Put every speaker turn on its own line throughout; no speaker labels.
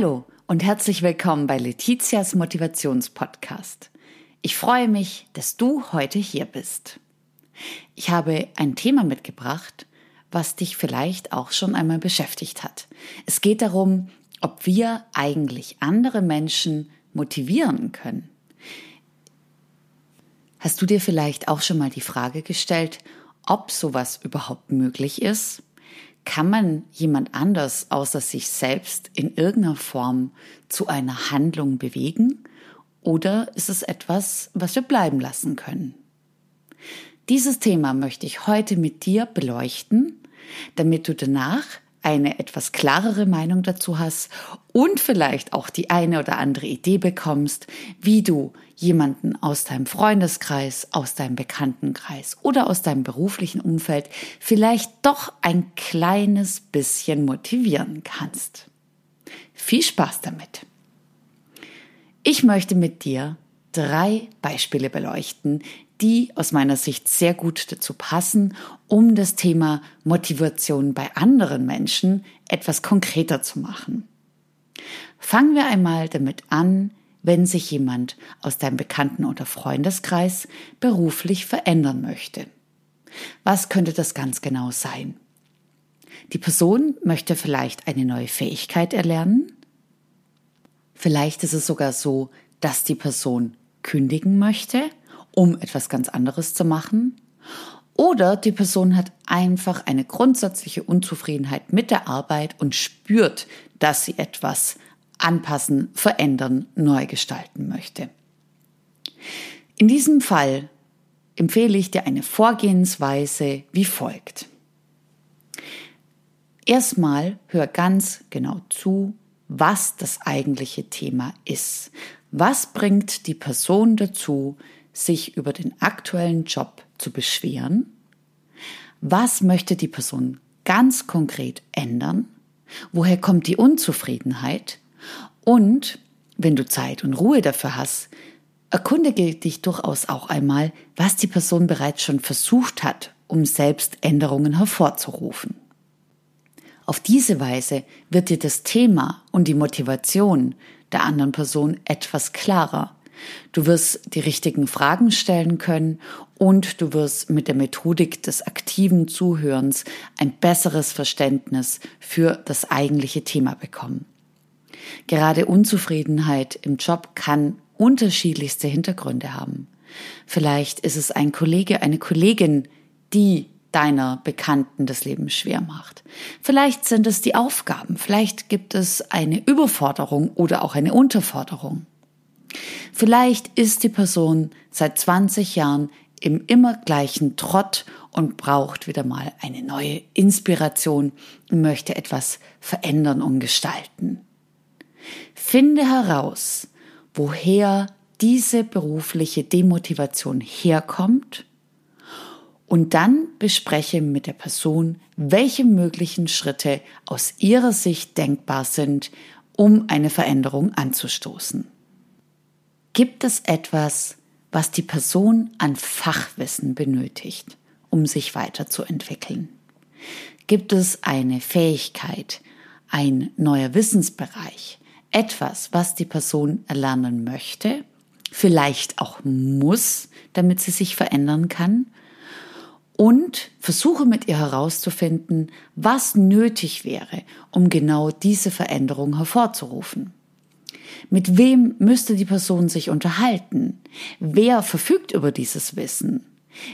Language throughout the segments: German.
Hallo und herzlich willkommen bei Letizias Motivationspodcast. Ich freue mich, dass du heute hier bist. Ich habe ein Thema mitgebracht, was dich vielleicht auch schon einmal beschäftigt hat. Es geht darum, ob wir eigentlich andere Menschen motivieren können. Hast du dir vielleicht auch schon mal die Frage gestellt, ob sowas überhaupt möglich ist? Kann man jemand anders außer sich selbst in irgendeiner Form zu einer Handlung bewegen? Oder ist es etwas, was wir bleiben lassen können? Dieses Thema möchte ich heute mit dir beleuchten, damit du danach eine etwas klarere Meinung dazu hast und vielleicht auch die eine oder andere Idee bekommst, wie du jemanden aus deinem Freundeskreis, aus deinem Bekanntenkreis oder aus deinem beruflichen Umfeld vielleicht doch ein kleines bisschen motivieren kannst. Viel Spaß damit! Ich möchte mit dir drei Beispiele beleuchten, die aus meiner Sicht sehr gut dazu passen, um das Thema Motivation bei anderen Menschen etwas konkreter zu machen. Fangen wir einmal damit an, wenn sich jemand aus deinem Bekannten- oder Freundeskreis beruflich verändern möchte. Was könnte das ganz genau sein? Die Person möchte vielleicht eine neue Fähigkeit erlernen. Vielleicht ist es sogar so, dass die Person kündigen möchte um etwas ganz anderes zu machen. Oder die Person hat einfach eine grundsätzliche Unzufriedenheit mit der Arbeit und spürt, dass sie etwas anpassen, verändern, neu gestalten möchte. In diesem Fall empfehle ich dir eine Vorgehensweise wie folgt. Erstmal hör ganz genau zu, was das eigentliche Thema ist. Was bringt die Person dazu, sich über den aktuellen Job zu beschweren? Was möchte die Person ganz konkret ändern? Woher kommt die Unzufriedenheit? Und wenn du Zeit und Ruhe dafür hast, erkundige dich durchaus auch einmal, was die Person bereits schon versucht hat, um selbst Änderungen hervorzurufen. Auf diese Weise wird dir das Thema und die Motivation der anderen Person etwas klarer Du wirst die richtigen Fragen stellen können und du wirst mit der Methodik des aktiven Zuhörens ein besseres Verständnis für das eigentliche Thema bekommen. Gerade Unzufriedenheit im Job kann unterschiedlichste Hintergründe haben. Vielleicht ist es ein Kollege, eine Kollegin, die deiner Bekannten das Leben schwer macht. Vielleicht sind es die Aufgaben, vielleicht gibt es eine Überforderung oder auch eine Unterforderung. Vielleicht ist die Person seit 20 Jahren im immer gleichen Trott und braucht wieder mal eine neue Inspiration und möchte etwas verändern und gestalten. Finde heraus, woher diese berufliche Demotivation herkommt und dann bespreche mit der Person, welche möglichen Schritte aus ihrer Sicht denkbar sind, um eine Veränderung anzustoßen. Gibt es etwas, was die Person an Fachwissen benötigt, um sich weiterzuentwickeln? Gibt es eine Fähigkeit, ein neuer Wissensbereich, etwas, was die Person erlernen möchte, vielleicht auch muss, damit sie sich verändern kann? Und versuche mit ihr herauszufinden, was nötig wäre, um genau diese Veränderung hervorzurufen. Mit wem müsste die Person sich unterhalten? Wer verfügt über dieses Wissen?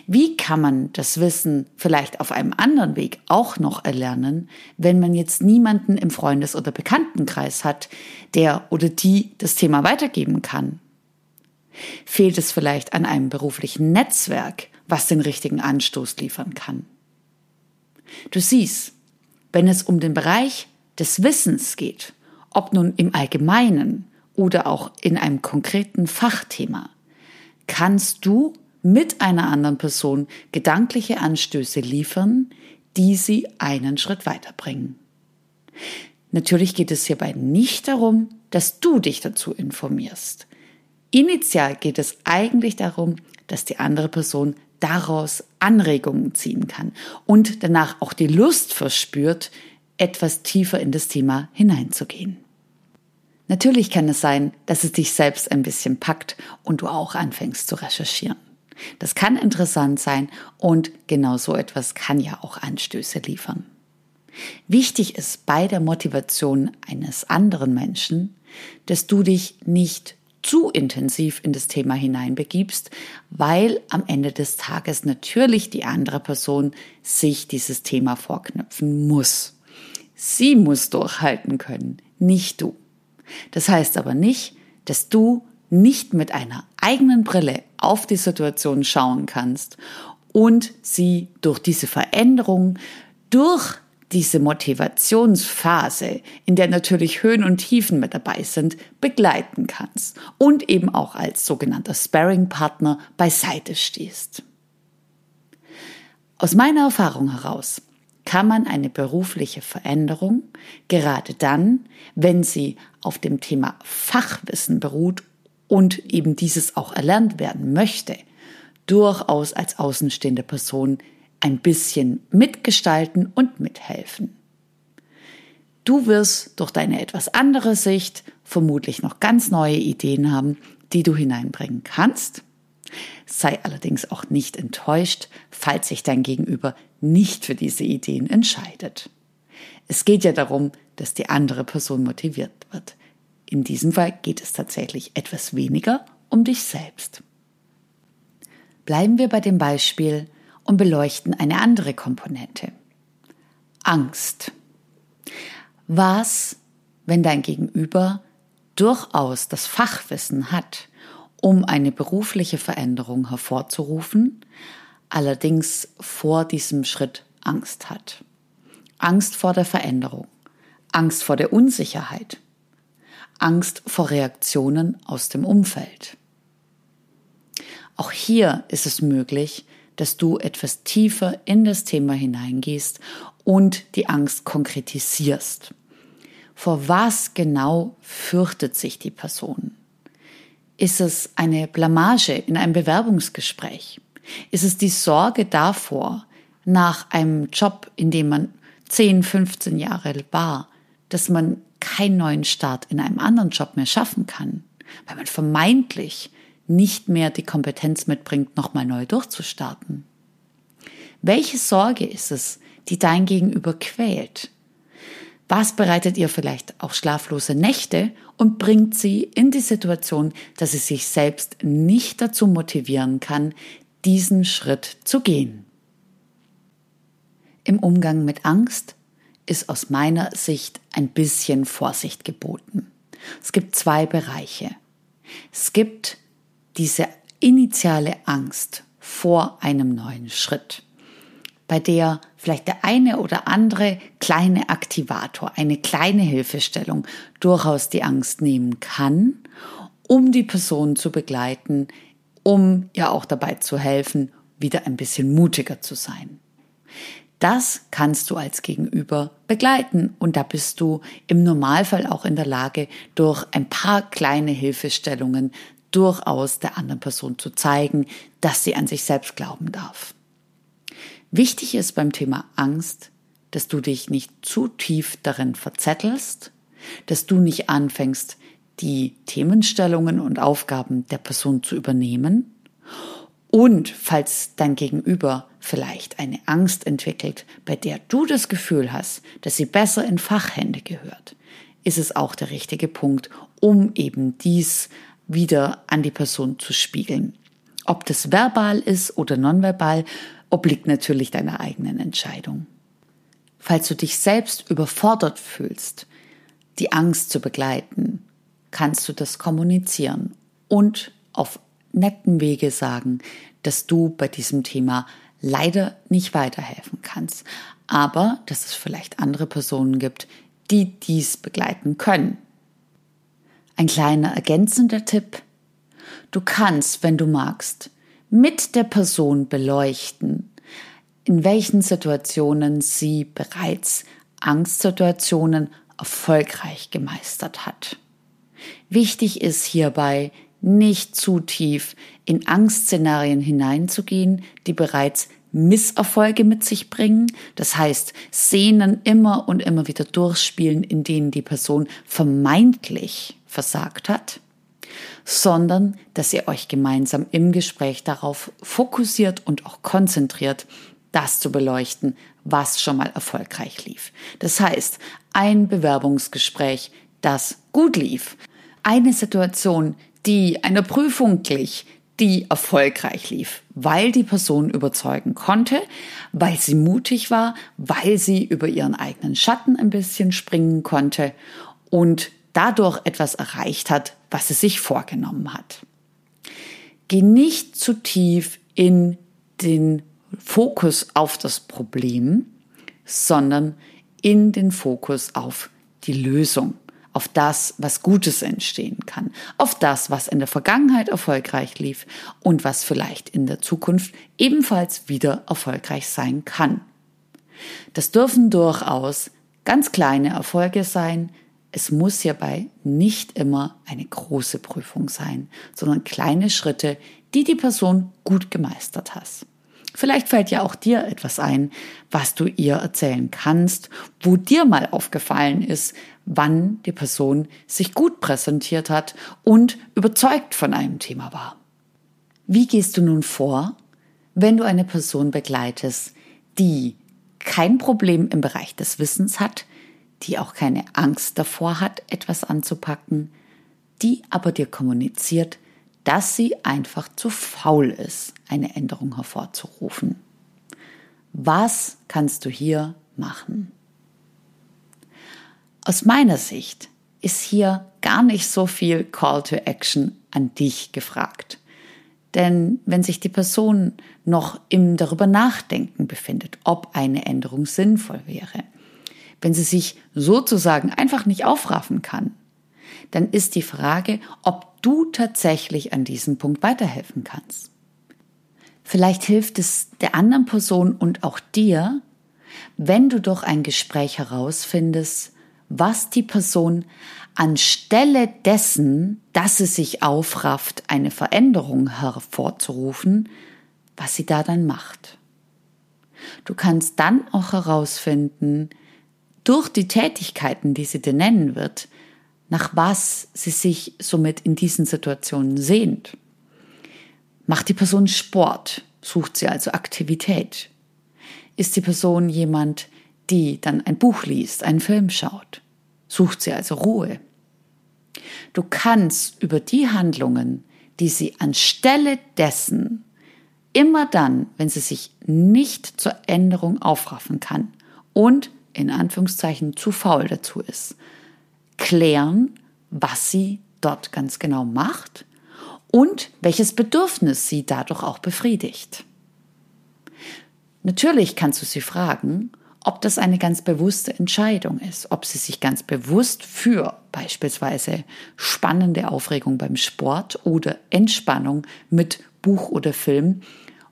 Wie kann man das Wissen vielleicht auf einem anderen Weg auch noch erlernen, wenn man jetzt niemanden im Freundes- oder Bekanntenkreis hat, der oder die das Thema weitergeben kann? Fehlt es vielleicht an einem beruflichen Netzwerk, was den richtigen Anstoß liefern kann? Du siehst, wenn es um den Bereich des Wissens geht, ob nun im Allgemeinen oder auch in einem konkreten Fachthema, kannst du mit einer anderen Person gedankliche Anstöße liefern, die sie einen Schritt weiterbringen. Natürlich geht es hierbei nicht darum, dass du dich dazu informierst. Initial geht es eigentlich darum, dass die andere Person daraus Anregungen ziehen kann und danach auch die Lust verspürt, etwas tiefer in das Thema hineinzugehen. Natürlich kann es sein, dass es dich selbst ein bisschen packt und du auch anfängst zu recherchieren. Das kann interessant sein und genau so etwas kann ja auch Anstöße liefern. Wichtig ist bei der Motivation eines anderen Menschen, dass du dich nicht zu intensiv in das Thema hineinbegibst, weil am Ende des Tages natürlich die andere Person sich dieses Thema vorknöpfen muss. Sie muss durchhalten können, nicht du. Das heißt aber nicht, dass du nicht mit einer eigenen Brille auf die Situation schauen kannst und sie durch diese Veränderung, durch diese Motivationsphase, in der natürlich Höhen und Tiefen mit dabei sind, begleiten kannst und eben auch als sogenannter Sparring-Partner beiseite stehst. Aus meiner Erfahrung heraus kann man eine berufliche Veränderung gerade dann, wenn sie auf dem Thema Fachwissen beruht und eben dieses auch erlernt werden möchte, durchaus als außenstehende Person ein bisschen mitgestalten und mithelfen. Du wirst durch deine etwas andere Sicht vermutlich noch ganz neue Ideen haben, die du hineinbringen kannst. Sei allerdings auch nicht enttäuscht, falls sich dein Gegenüber nicht für diese Ideen entscheidet. Es geht ja darum, dass die andere Person motiviert wird. In diesem Fall geht es tatsächlich etwas weniger um dich selbst. Bleiben wir bei dem Beispiel und beleuchten eine andere Komponente. Angst. Was, wenn dein Gegenüber durchaus das Fachwissen hat, um eine berufliche Veränderung hervorzurufen, allerdings vor diesem Schritt Angst hat. Angst vor der Veränderung, Angst vor der Unsicherheit, Angst vor Reaktionen aus dem Umfeld. Auch hier ist es möglich, dass du etwas tiefer in das Thema hineingehst und die Angst konkretisierst. Vor was genau fürchtet sich die Person? Ist es eine Blamage in einem Bewerbungsgespräch? Ist es die Sorge davor, nach einem Job, in dem man 10, 15 Jahre war, dass man keinen neuen Start in einem anderen Job mehr schaffen kann, weil man vermeintlich nicht mehr die Kompetenz mitbringt, nochmal neu durchzustarten? Welche Sorge ist es, die dein Gegenüber quält? Was bereitet ihr vielleicht auch schlaflose Nächte und bringt sie in die Situation, dass sie sich selbst nicht dazu motivieren kann, diesen Schritt zu gehen? Im Umgang mit Angst ist aus meiner Sicht ein bisschen Vorsicht geboten. Es gibt zwei Bereiche. Es gibt diese initiale Angst vor einem neuen Schritt, bei der vielleicht der eine oder andere kleine Aktivator, eine kleine Hilfestellung durchaus die Angst nehmen kann, um die Person zu begleiten, um ihr auch dabei zu helfen, wieder ein bisschen mutiger zu sein. Das kannst du als Gegenüber begleiten und da bist du im Normalfall auch in der Lage, durch ein paar kleine Hilfestellungen durchaus der anderen Person zu zeigen, dass sie an sich selbst glauben darf. Wichtig ist beim Thema Angst, dass du dich nicht zu tief darin verzettelst, dass du nicht anfängst, die Themenstellungen und Aufgaben der Person zu übernehmen und falls dein Gegenüber vielleicht eine Angst entwickelt, bei der du das Gefühl hast, dass sie besser in Fachhände gehört, ist es auch der richtige Punkt, um eben dies wieder an die Person zu spiegeln. Ob das verbal ist oder nonverbal, obliegt natürlich deiner eigenen Entscheidung. Falls du dich selbst überfordert fühlst, die Angst zu begleiten, kannst du das kommunizieren und auf netten Wege sagen, dass du bei diesem Thema leider nicht weiterhelfen kannst, aber dass es vielleicht andere Personen gibt, die dies begleiten können. Ein kleiner ergänzender Tipp. Du kannst, wenn du magst, mit der Person beleuchten, in welchen Situationen sie bereits Angstsituationen erfolgreich gemeistert hat. Wichtig ist hierbei, nicht zu tief in Angstszenarien hineinzugehen, die bereits Misserfolge mit sich bringen, das heißt Szenen immer und immer wieder durchspielen, in denen die Person vermeintlich versagt hat, sondern dass ihr euch gemeinsam im Gespräch darauf fokussiert und auch konzentriert, das zu beleuchten, was schon mal erfolgreich lief. Das heißt, ein Bewerbungsgespräch, das gut lief, eine Situation, die einer Prüfung glich, die erfolgreich lief, weil die Person überzeugen konnte, weil sie mutig war, weil sie über ihren eigenen Schatten ein bisschen springen konnte und dadurch etwas erreicht hat, was sie sich vorgenommen hat. Geh nicht zu tief in den Fokus auf das Problem, sondern in den Fokus auf die Lösung auf das, was Gutes entstehen kann, auf das, was in der Vergangenheit erfolgreich lief und was vielleicht in der Zukunft ebenfalls wieder erfolgreich sein kann. Das dürfen durchaus ganz kleine Erfolge sein. Es muss hierbei nicht immer eine große Prüfung sein, sondern kleine Schritte, die die Person gut gemeistert hat. Vielleicht fällt ja auch dir etwas ein, was du ihr erzählen kannst, wo dir mal aufgefallen ist, wann die Person sich gut präsentiert hat und überzeugt von einem Thema war. Wie gehst du nun vor, wenn du eine Person begleitest, die kein Problem im Bereich des Wissens hat, die auch keine Angst davor hat, etwas anzupacken, die aber dir kommuniziert, dass sie einfach zu faul ist, eine Änderung hervorzurufen. Was kannst du hier machen? Aus meiner Sicht ist hier gar nicht so viel Call to Action an dich gefragt. Denn wenn sich die Person noch im darüber nachdenken befindet, ob eine Änderung sinnvoll wäre, wenn sie sich sozusagen einfach nicht aufraffen kann, dann ist die Frage, ob du tatsächlich an diesem Punkt weiterhelfen kannst. Vielleicht hilft es der anderen Person und auch dir, wenn du durch ein Gespräch herausfindest, was die Person anstelle dessen, dass sie sich aufrafft, eine Veränderung hervorzurufen, was sie da dann macht. Du kannst dann auch herausfinden, durch die Tätigkeiten, die sie dir nennen wird, nach was sie sich somit in diesen Situationen sehnt. Macht die Person Sport? Sucht sie also Aktivität? Ist die Person jemand, die dann ein Buch liest, einen Film schaut? Sucht sie also Ruhe? Du kannst über die Handlungen, die sie anstelle dessen immer dann, wenn sie sich nicht zur Änderung aufraffen kann und in Anführungszeichen zu faul dazu ist, klären, was sie dort ganz genau macht und welches Bedürfnis sie dadurch auch befriedigt. Natürlich kannst du sie fragen, ob das eine ganz bewusste Entscheidung ist, ob sie sich ganz bewusst für beispielsweise spannende Aufregung beim Sport oder Entspannung mit Buch oder Film,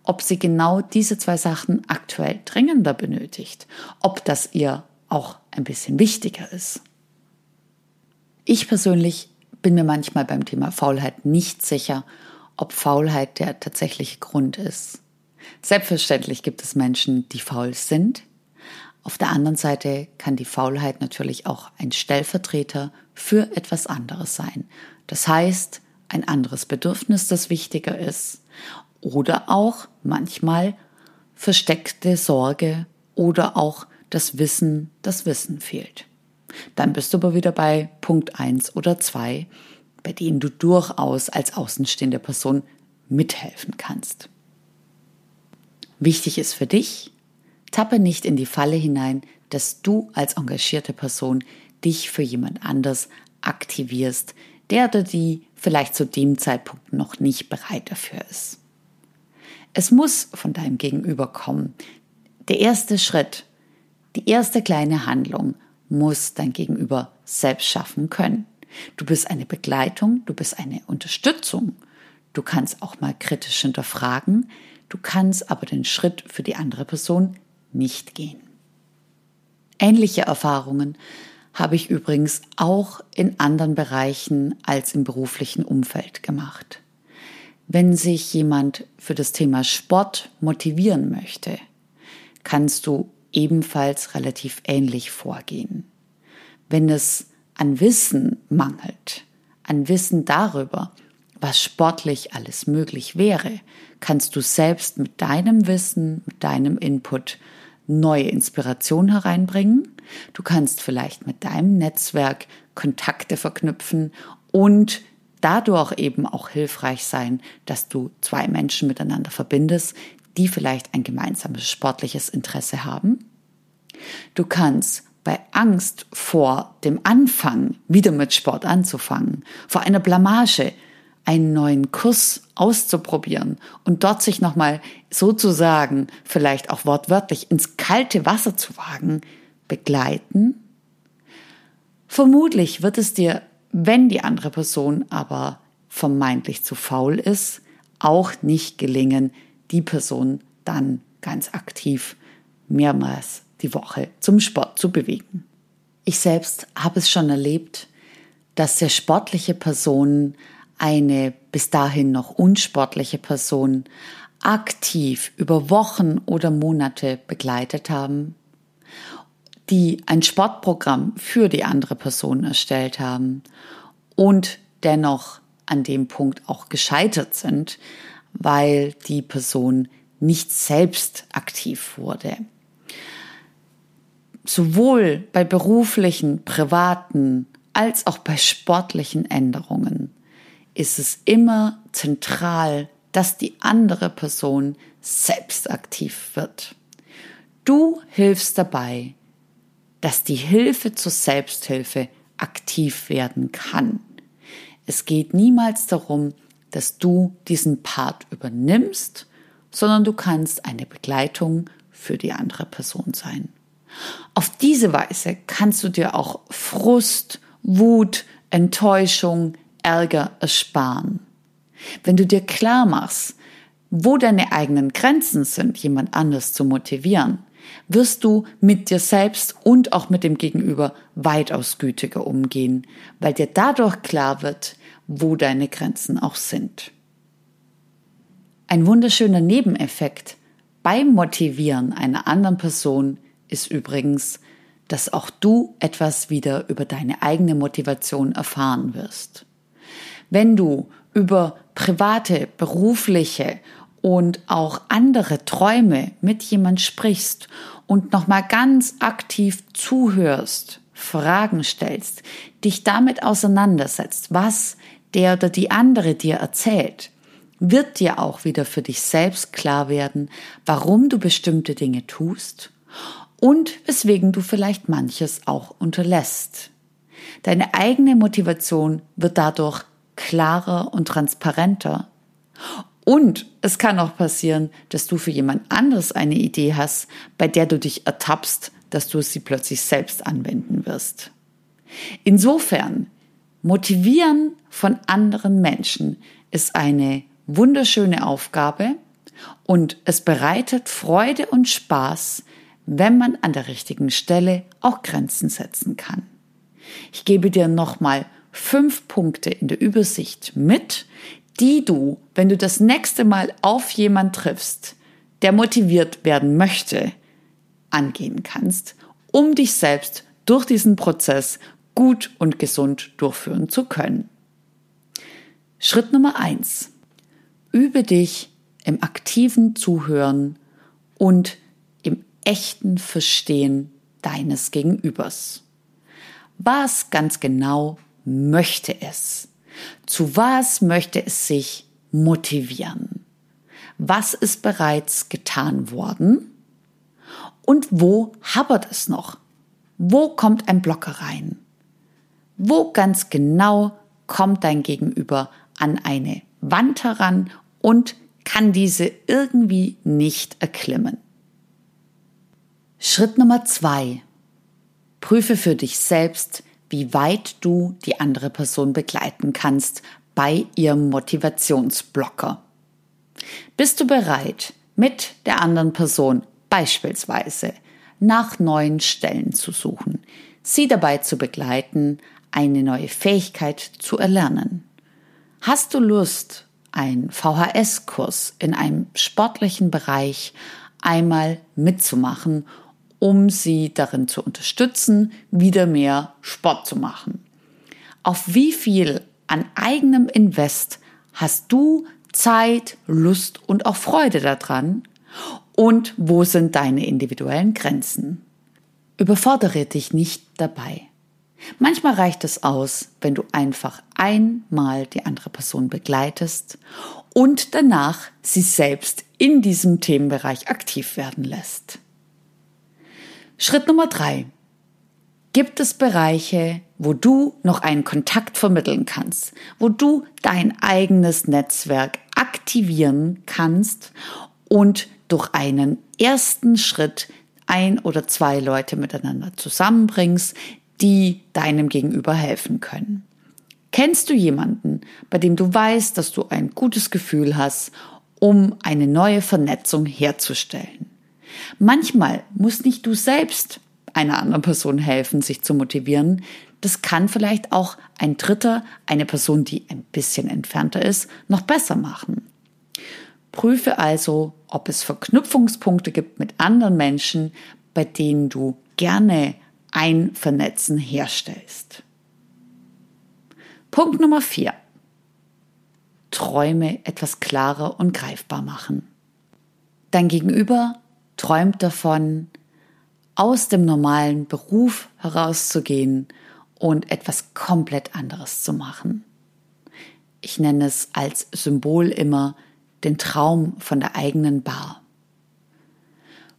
ob sie genau diese zwei Sachen aktuell dringender benötigt, ob das ihr auch ein bisschen wichtiger ist. Ich persönlich bin mir manchmal beim Thema Faulheit nicht sicher, ob Faulheit der tatsächliche Grund ist. Selbstverständlich gibt es Menschen, die faul sind. Auf der anderen Seite kann die Faulheit natürlich auch ein Stellvertreter für etwas anderes sein. Das heißt, ein anderes Bedürfnis, das wichtiger ist. Oder auch manchmal versteckte Sorge oder auch das Wissen, das Wissen fehlt. Dann bist du aber wieder bei Punkt 1 oder 2, bei denen du durchaus als außenstehende Person mithelfen kannst. Wichtig ist für dich, tappe nicht in die Falle hinein, dass du als engagierte Person dich für jemand anders aktivierst, der oder die vielleicht zu dem Zeitpunkt noch nicht bereit dafür ist. Es muss von deinem Gegenüber kommen. Der erste Schritt, die erste kleine Handlung muss dein Gegenüber selbst schaffen können. Du bist eine Begleitung, du bist eine Unterstützung. Du kannst auch mal kritisch hinterfragen, du kannst aber den Schritt für die andere Person nicht gehen. Ähnliche Erfahrungen habe ich übrigens auch in anderen Bereichen als im beruflichen Umfeld gemacht. Wenn sich jemand für das Thema Sport motivieren möchte, kannst du ebenfalls relativ ähnlich vorgehen. Wenn es an Wissen mangelt, an Wissen darüber, was sportlich alles möglich wäre, kannst du selbst mit deinem Wissen, mit deinem Input neue Inspiration hereinbringen. Du kannst vielleicht mit deinem Netzwerk Kontakte verknüpfen und dadurch eben auch hilfreich sein, dass du zwei Menschen miteinander verbindest, die vielleicht ein gemeinsames sportliches Interesse haben. Du kannst bei Angst vor dem Anfang wieder mit Sport anzufangen, vor einer Blamage, einen neuen Kurs auszuprobieren und dort sich nochmal sozusagen, vielleicht auch wortwörtlich, ins kalte Wasser zu wagen, begleiten. Vermutlich wird es dir, wenn die andere Person aber vermeintlich zu faul ist, auch nicht gelingen, die Person dann ganz aktiv mehrmals die Woche zum Sport zu bewegen. Ich selbst habe es schon erlebt, dass sehr sportliche Personen eine bis dahin noch unsportliche Person aktiv über Wochen oder Monate begleitet haben, die ein Sportprogramm für die andere Person erstellt haben und dennoch an dem Punkt auch gescheitert sind, weil die Person nicht selbst aktiv wurde. Sowohl bei beruflichen, privaten als auch bei sportlichen Änderungen ist es immer zentral, dass die andere Person selbst aktiv wird. Du hilfst dabei, dass die Hilfe zur Selbsthilfe aktiv werden kann. Es geht niemals darum, dass du diesen Part übernimmst, sondern du kannst eine Begleitung für die andere Person sein. Auf diese Weise kannst du dir auch Frust, Wut, Enttäuschung, Ärger ersparen. Wenn du dir klar machst, wo deine eigenen Grenzen sind, jemand anders zu motivieren, wirst du mit dir selbst und auch mit dem Gegenüber weitaus gütiger umgehen, weil dir dadurch klar wird, wo deine Grenzen auch sind. Ein wunderschöner Nebeneffekt beim Motivieren einer anderen Person ist übrigens, dass auch du etwas wieder über deine eigene Motivation erfahren wirst. Wenn du über private, berufliche und auch andere Träume mit jemand sprichst und nochmal ganz aktiv zuhörst, Fragen stellst, dich damit auseinandersetzt, was der oder die andere dir erzählt, wird dir auch wieder für dich selbst klar werden, warum du bestimmte Dinge tust und weswegen du vielleicht manches auch unterlässt. Deine eigene Motivation wird dadurch klarer und transparenter. Und es kann auch passieren, dass du für jemand anderes eine Idee hast, bei der du dich ertappst, dass du sie plötzlich selbst anwenden wirst. Insofern, motivieren von anderen Menschen ist eine wunderschöne Aufgabe und es bereitet Freude und Spaß, wenn man an der richtigen Stelle auch Grenzen setzen kann. Ich gebe dir nochmal fünf Punkte in der Übersicht mit, die du, wenn du das nächste Mal auf jemand triffst, der motiviert werden möchte, angehen kannst, um dich selbst durch diesen Prozess gut und gesund durchführen zu können. Schritt Nummer eins: Übe dich im aktiven Zuhören und im echten Verstehen deines Gegenübers. Was ganz genau möchte es? Zu was möchte es sich motivieren? Was ist bereits getan worden? Und wo hapert es noch? Wo kommt ein Blocker rein? Wo ganz genau kommt dein Gegenüber an eine Wand heran und kann diese irgendwie nicht erklimmen? Schritt Nummer zwei. Prüfe für dich selbst, wie weit du die andere Person begleiten kannst bei ihrem Motivationsblocker. Bist du bereit, mit der anderen Person beispielsweise nach neuen Stellen zu suchen, sie dabei zu begleiten, eine neue Fähigkeit zu erlernen? Hast du Lust einen VHS-Kurs in einem sportlichen Bereich einmal mitzumachen, um sie darin zu unterstützen, wieder mehr Sport zu machen. Auf wie viel an eigenem Invest hast du Zeit, Lust und auch Freude daran? Und wo sind deine individuellen Grenzen? Überfordere dich nicht dabei. Manchmal reicht es aus, wenn du einfach einmal die andere Person begleitest und danach sie selbst in diesem Themenbereich aktiv werden lässt. Schritt Nummer drei. Gibt es Bereiche, wo du noch einen Kontakt vermitteln kannst, wo du dein eigenes Netzwerk aktivieren kannst und durch einen ersten Schritt ein oder zwei Leute miteinander zusammenbringst, die deinem Gegenüber helfen können. Kennst du jemanden, bei dem du weißt, dass du ein gutes Gefühl hast, um eine neue Vernetzung herzustellen? Manchmal muss nicht du selbst einer anderen Person helfen, sich zu motivieren. Das kann vielleicht auch ein Dritter, eine Person, die ein bisschen entfernter ist, noch besser machen. Prüfe also, ob es Verknüpfungspunkte gibt mit anderen Menschen, bei denen du gerne ein Vernetzen herstellst. Punkt Nummer vier. Träume etwas klarer und greifbar machen. Dein Gegenüber träumt davon, aus dem normalen Beruf herauszugehen und etwas komplett anderes zu machen. Ich nenne es als Symbol immer den Traum von der eigenen Bar.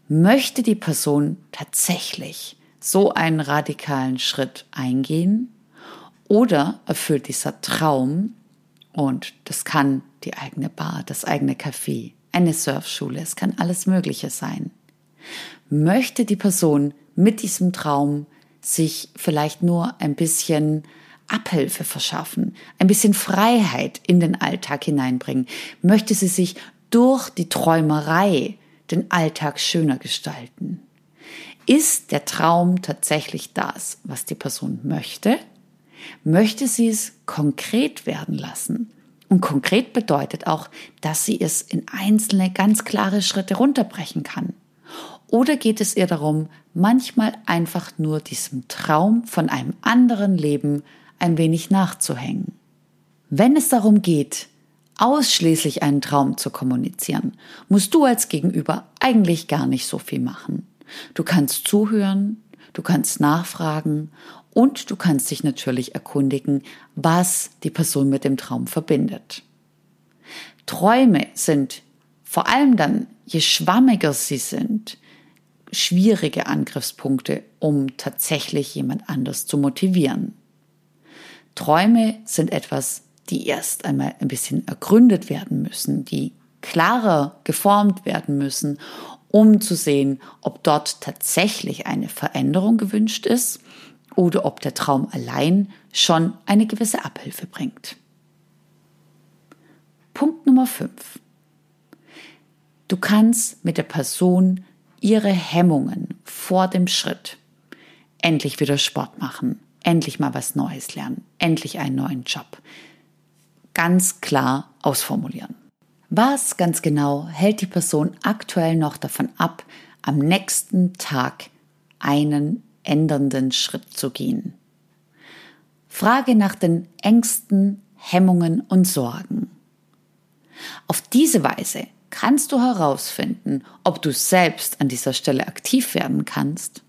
Möchte die Person tatsächlich so einen radikalen Schritt eingehen? Oder erfüllt dieser Traum, und das kann die eigene Bar, das eigene Café, eine Surfschule, es kann alles Mögliche sein, möchte die Person mit diesem Traum sich vielleicht nur ein bisschen Abhilfe verschaffen, ein bisschen Freiheit in den Alltag hineinbringen, möchte sie sich durch die Träumerei den Alltag schöner gestalten. Ist der Traum tatsächlich das, was die Person möchte? Möchte sie es konkret werden lassen? Und konkret bedeutet auch, dass sie es in einzelne ganz klare Schritte runterbrechen kann. Oder geht es ihr darum, manchmal einfach nur diesem Traum von einem anderen Leben ein wenig nachzuhängen? Wenn es darum geht, ausschließlich einen Traum zu kommunizieren, musst du als Gegenüber eigentlich gar nicht so viel machen. Du kannst zuhören, du kannst nachfragen und du kannst dich natürlich erkundigen, was die Person mit dem Traum verbindet. Träume sind vor allem dann, je schwammiger sie sind, schwierige Angriffspunkte, um tatsächlich jemand anders zu motivieren. Träume sind etwas, die erst einmal ein bisschen ergründet werden müssen, die klarer geformt werden müssen um zu sehen, ob dort tatsächlich eine Veränderung gewünscht ist oder ob der Traum allein schon eine gewisse Abhilfe bringt. Punkt Nummer 5. Du kannst mit der Person ihre Hemmungen vor dem Schritt endlich wieder Sport machen, endlich mal was Neues lernen, endlich einen neuen Job ganz klar ausformulieren. Was ganz genau hält die Person aktuell noch davon ab, am nächsten Tag einen ändernden Schritt zu gehen? Frage nach den Ängsten, Hemmungen und Sorgen. Auf diese Weise kannst du herausfinden, ob du selbst an dieser Stelle aktiv werden kannst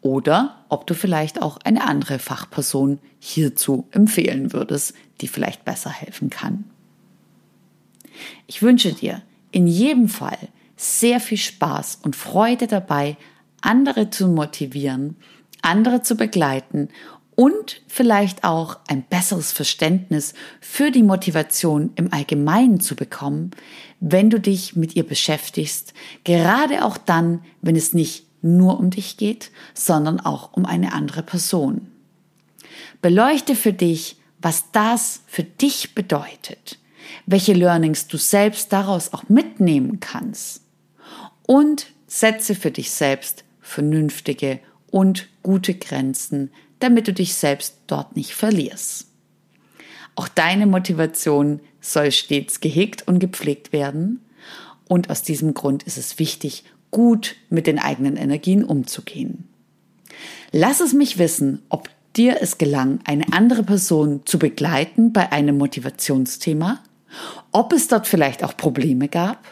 oder ob du vielleicht auch eine andere Fachperson hierzu empfehlen würdest, die vielleicht besser helfen kann. Ich wünsche dir in jedem Fall sehr viel Spaß und Freude dabei, andere zu motivieren, andere zu begleiten und vielleicht auch ein besseres Verständnis für die Motivation im Allgemeinen zu bekommen, wenn du dich mit ihr beschäftigst, gerade auch dann, wenn es nicht nur um dich geht, sondern auch um eine andere Person. Beleuchte für dich, was das für dich bedeutet welche Learnings du selbst daraus auch mitnehmen kannst. Und setze für dich selbst vernünftige und gute Grenzen, damit du dich selbst dort nicht verlierst. Auch deine Motivation soll stets gehegt und gepflegt werden. Und aus diesem Grund ist es wichtig, gut mit den eigenen Energien umzugehen. Lass es mich wissen, ob dir es gelang, eine andere Person zu begleiten bei einem Motivationsthema, ob es dort vielleicht auch Probleme gab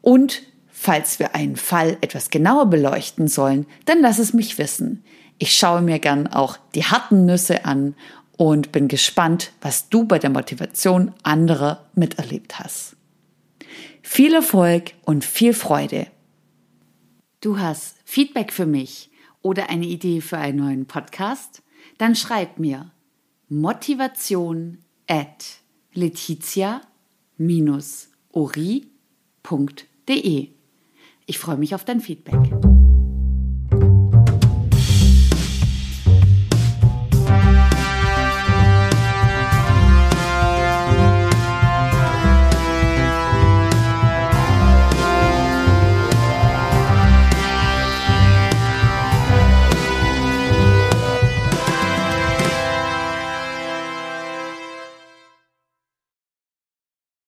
und falls wir einen Fall etwas genauer beleuchten sollen, dann lass es mich wissen. Ich schaue mir gern auch die harten Nüsse an und bin gespannt, was du bei der Motivation anderer miterlebt hast. Viel Erfolg und viel Freude. Du hast Feedback für mich oder eine Idee für einen neuen Podcast? Dann schreib mir motivation at letizia-ori.de. Ich freue mich auf dein Feedback.